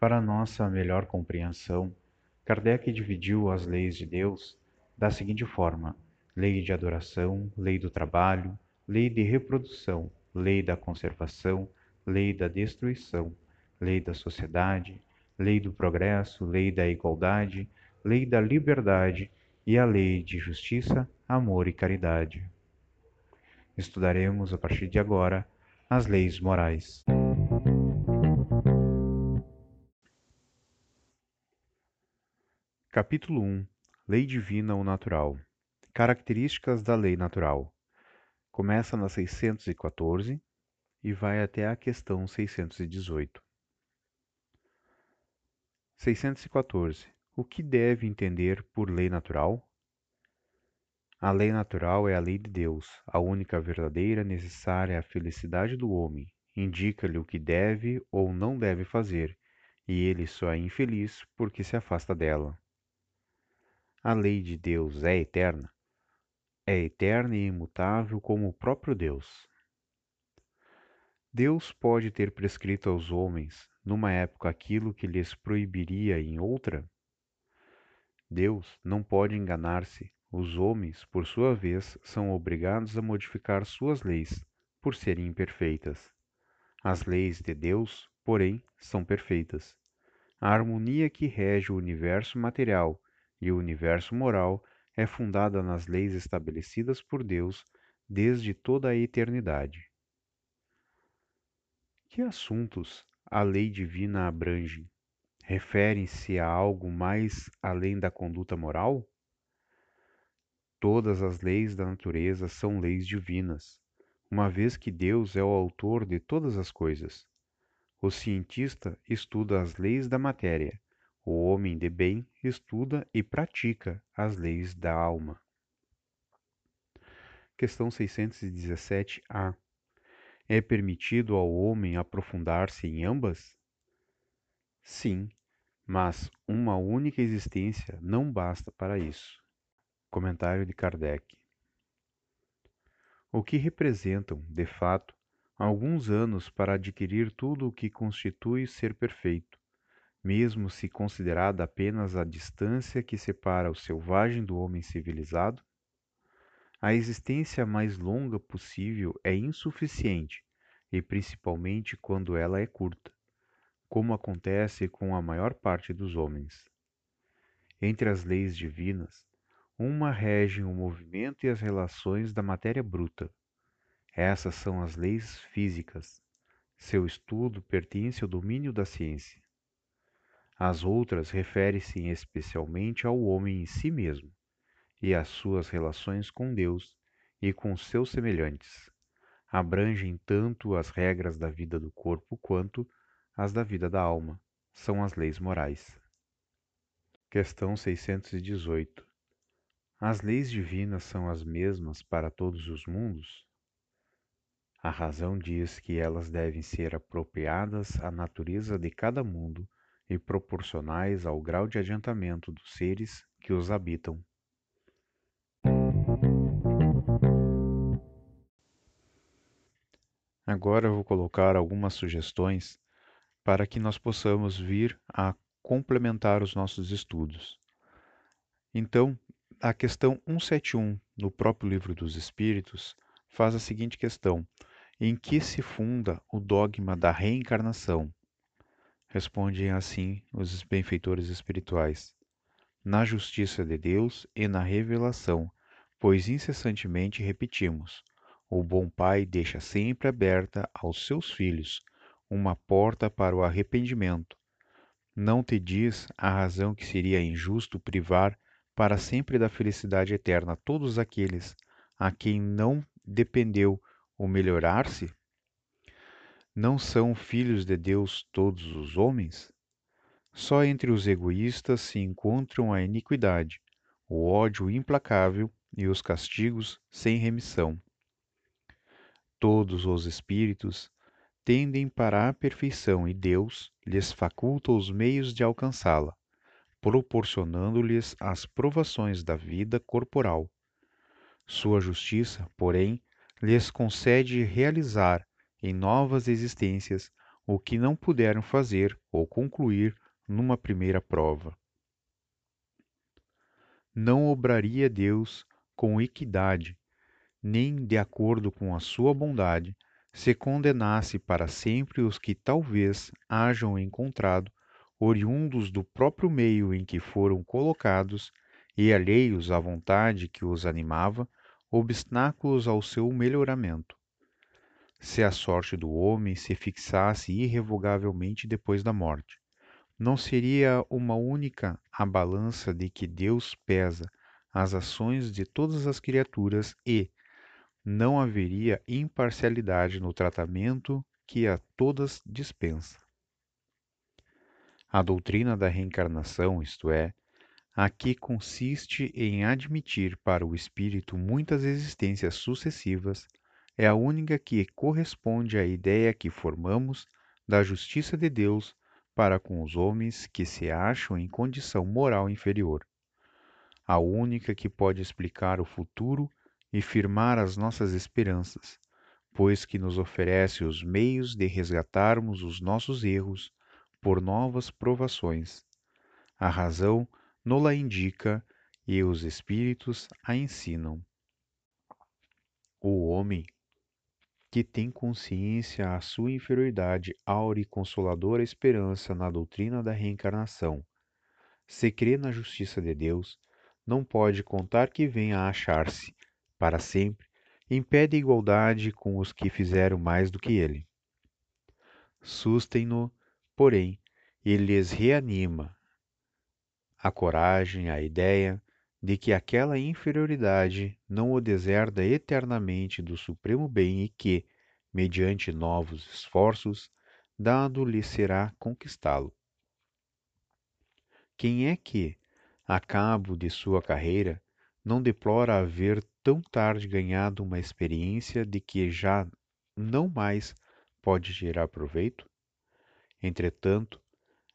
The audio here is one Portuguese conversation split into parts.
Para nossa melhor compreensão, Kardec dividiu as leis de Deus da seguinte forma: lei de adoração, lei do trabalho, lei de reprodução, lei da conservação, lei da destruição, lei da sociedade, lei do progresso, lei da igualdade, lei da liberdade e a lei de justiça, amor e caridade. Estudaremos a partir de agora as leis morais. Capítulo 1 Lei Divina ou Natural Características da Lei Natural Começa na 614 e vai até a questão 618. 614. O que deve entender por lei natural? A lei natural é a lei de Deus, a única verdadeira necessária à felicidade do homem. Indica-lhe o que deve ou não deve fazer, e ele só é infeliz porque se afasta dela. A lei de Deus é eterna? É eterna e imutável como o próprio Deus. Deus pode ter prescrito aos homens, numa época, aquilo que lhes proibiria em outra? Deus não pode enganar-se. Os homens, por sua vez, são obrigados a modificar suas leis, por serem imperfeitas. As leis de Deus, porém, são perfeitas. A harmonia que rege o universo material e o universo moral é fundada nas leis estabelecidas por Deus desde toda a eternidade. Que assuntos a lei divina abrange? Referem-se a algo mais além da conduta moral? Todas as leis da natureza são leis divinas, uma vez que Deus é o autor de todas as coisas. O cientista estuda as leis da matéria, o homem de bem estuda e pratica as leis da alma. Questão 617-A. É permitido ao homem aprofundar-se em ambas? Sim, mas uma única existência não basta para isso. Comentário de Kardec. O que representam, de fato, alguns anos para adquirir tudo o que constitui ser perfeito, mesmo se considerada apenas a distância que separa o selvagem do homem civilizado? A existência mais longa possível é insuficiente, e principalmente quando ela é curta, como acontece com a maior parte dos homens. Entre as leis divinas, uma rege o movimento e as relações da matéria bruta. Essas são as leis físicas. Seu estudo pertence ao domínio da ciência. As outras referem-se especialmente ao homem em si mesmo e às suas relações com Deus e com seus semelhantes. Abrangem tanto as regras da vida do corpo quanto as da vida da alma. São as leis morais. Questão 618. As leis divinas são as mesmas para todos os mundos? A razão diz que elas devem ser apropriadas à natureza de cada mundo e proporcionais ao grau de adiantamento dos seres que os habitam. Agora eu vou colocar algumas sugestões para que nós possamos vir a complementar os nossos estudos. Então, a questão 171 no próprio Livro dos Espíritos faz a seguinte questão: em que se funda o dogma da reencarnação? Respondem assim os benfeitores espirituais: na justiça de Deus e na revelação, pois incessantemente repetimos: o bom Pai deixa sempre aberta aos seus filhos uma porta para o arrependimento. Não te diz a razão que seria injusto privar para sempre da felicidade eterna todos aqueles a quem não dependeu o melhorar-se? Não são filhos de Deus todos os homens? Só entre os egoístas se encontram a iniquidade, o ódio implacável e os castigos sem remissão. Todos os espíritos tendem para a perfeição e Deus lhes faculta os meios de alcançá-la, proporcionando-lhes as provações da vida corporal. Sua justiça, porém, lhes concede realizar em novas existências o que não puderam fazer ou concluir numa primeira prova. Não obraria Deus com equidade, nem de acordo com a sua bondade, se condenasse para sempre os que talvez hajam encontrado, oriundos do próprio meio em que foram colocados e alheios à vontade que os animava, obstáculos ao seu melhoramento. Se a sorte do homem se fixasse irrevogavelmente depois da morte, não seria uma única a balança de que Deus pesa as ações de todas as criaturas e não haveria imparcialidade no tratamento que a todas dispensa. A doutrina da reencarnação, isto é, a que consiste em admitir para o espírito muitas existências sucessivas, é a única que corresponde à ideia que formamos da justiça de Deus para com os homens que se acham em condição moral inferior. A única que pode explicar o futuro e firmar as nossas esperanças, pois que nos oferece os meios de resgatarmos os nossos erros por novas provações. A razão nos-la indica e os espíritos a ensinam. O homem que tem consciência a sua inferioridade aure consoladora esperança na doutrina da reencarnação. Se crê na justiça de Deus, não pode contar que venha a achar-se, para sempre, em pé de igualdade com os que fizeram mais do que ele. Sustem-no, porém, e lhes reanima a coragem, a ideia de que aquela inferioridade não o deserda eternamente do supremo bem e que, mediante novos esforços, dado-lhe será conquistá-lo. Quem é que, a cabo de sua carreira, não deplora haver tão tarde ganhado uma experiência de que já não mais pode tirar proveito? Entretanto,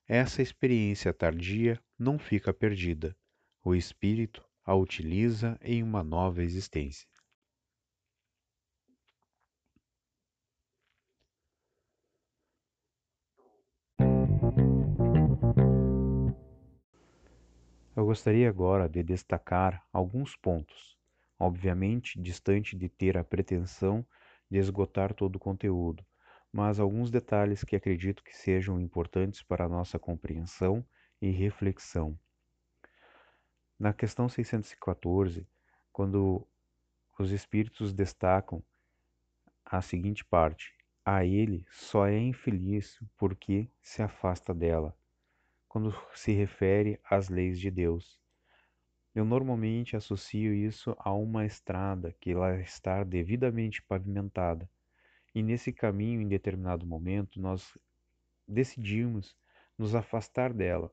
essa experiência tardia não fica perdida o espírito a utiliza em uma nova existência. Eu gostaria agora de destacar alguns pontos, obviamente distante de ter a pretensão de esgotar todo o conteúdo, mas alguns detalhes que acredito que sejam importantes para a nossa compreensão e reflexão. Na questão 614, quando os espíritos destacam a seguinte parte: a ele só é infeliz porque se afasta dela, quando se refere às leis de Deus. Eu normalmente associo isso a uma estrada que lá está devidamente pavimentada. E nesse caminho, em determinado momento, nós decidimos nos afastar dela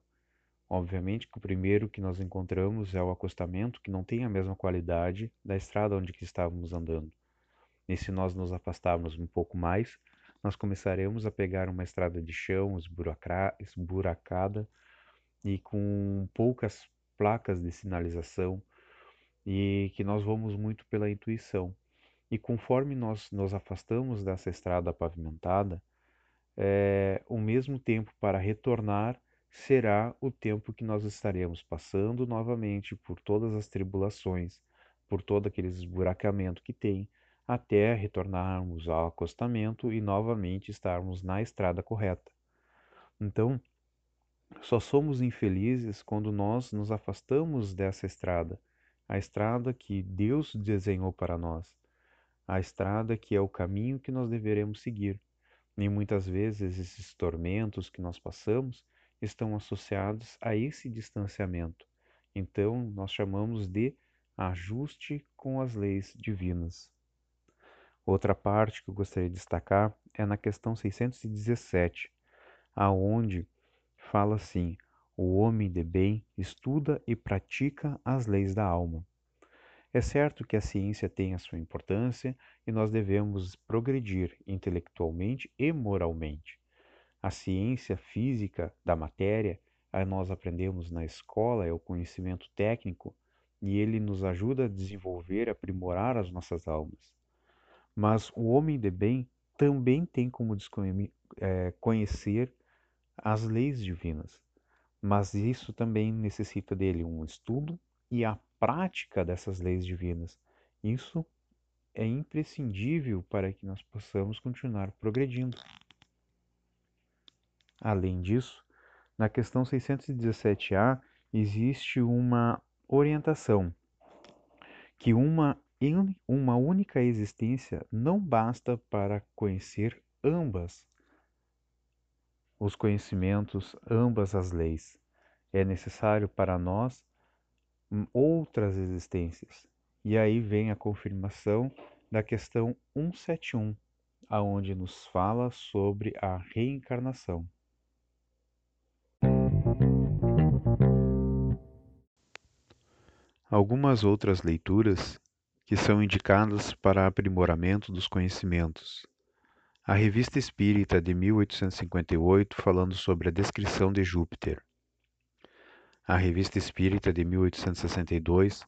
Obviamente que o primeiro que nós encontramos é o acostamento, que não tem a mesma qualidade da estrada onde estávamos andando. E se nós nos afastarmos um pouco mais, nós começaremos a pegar uma estrada de chão esburacada e com poucas placas de sinalização e que nós vamos muito pela intuição. E conforme nós nos afastamos dessa estrada pavimentada, é, o mesmo tempo para retornar será o tempo que nós estaremos passando novamente por todas as tribulações, por todo aquele esburacamento que tem, até retornarmos ao acostamento e novamente estarmos na estrada correta. Então, só somos infelizes quando nós nos afastamos dessa estrada, a estrada que Deus desenhou para nós, a estrada que é o caminho que nós deveremos seguir. E muitas vezes esses tormentos que nós passamos estão associados a esse distanciamento. Então, nós chamamos de ajuste com as leis divinas. Outra parte que eu gostaria de destacar é na questão 617, aonde fala assim: o homem de bem estuda e pratica as leis da alma. É certo que a ciência tem a sua importância e nós devemos progredir intelectualmente e moralmente. A ciência física da matéria, nós aprendemos na escola, é o conhecimento técnico e ele nos ajuda a desenvolver, aprimorar as nossas almas. Mas o homem de bem também tem como é, conhecer as leis divinas, mas isso também necessita dele um estudo e a prática dessas leis divinas. Isso é imprescindível para que nós possamos continuar progredindo. Além disso, na questão 617A existe uma orientação que uma, uma única existência não basta para conhecer ambas os conhecimentos, ambas as leis. É necessário para nós outras existências. E aí vem a confirmação da questão 171, aonde nos fala sobre a reencarnação. Algumas outras leituras que são indicadas para aprimoramento dos conhecimentos. A Revista Espírita de 1858 falando sobre a descrição de Júpiter. A Revista Espírita de 1862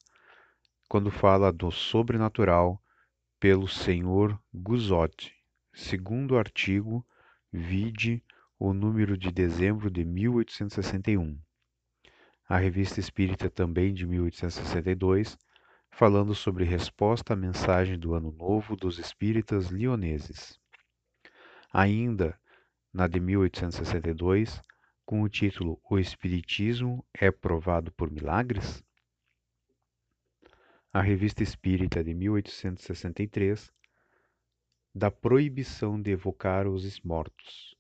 quando fala do sobrenatural pelo senhor Guzotti, segundo artigo, vide o número de dezembro de 1861. A Revista Espírita também de 1862, falando sobre resposta à mensagem do Ano Novo dos Espíritas Lioneses. Ainda na de 1862, com o título O Espiritismo é provado por milagres? a Revista Espírita de 1863, da proibição de evocar os mortos.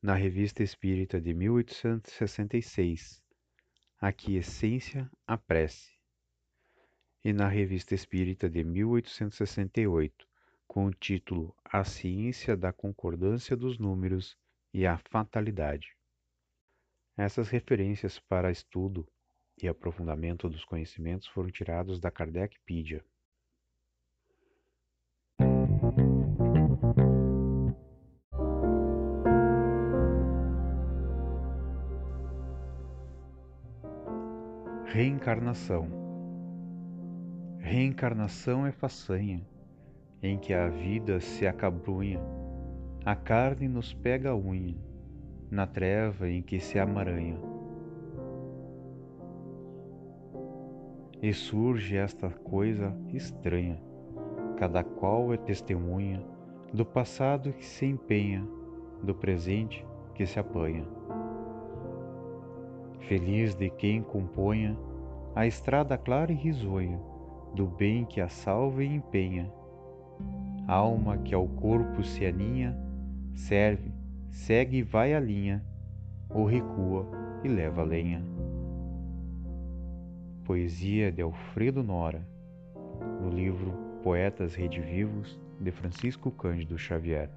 Na Revista Espírita de 1866, a quiescência a prece. E na Revista Espírita de 1868, com o título A Ciência da Concordância dos Números e a Fatalidade. Essas referências para estudo e aprofundamento dos conhecimentos foram tirados da Kardecpedia. Reencarnação Reencarnação é façanha, em que a vida se acabrunha, a carne nos pega a unha, na treva em que se amaranha e surge esta coisa estranha. Cada qual é testemunha do passado que se empenha, do presente que se apanha. Feliz de quem componha a estrada clara e risonha do bem que a salva e empenha. Alma que ao corpo se aninha, serve, segue e vai a linha, ou recua e leva a lenha. Poesia de Alfredo Nora, no livro Poetas Redivivos, de Francisco Cândido Xavier.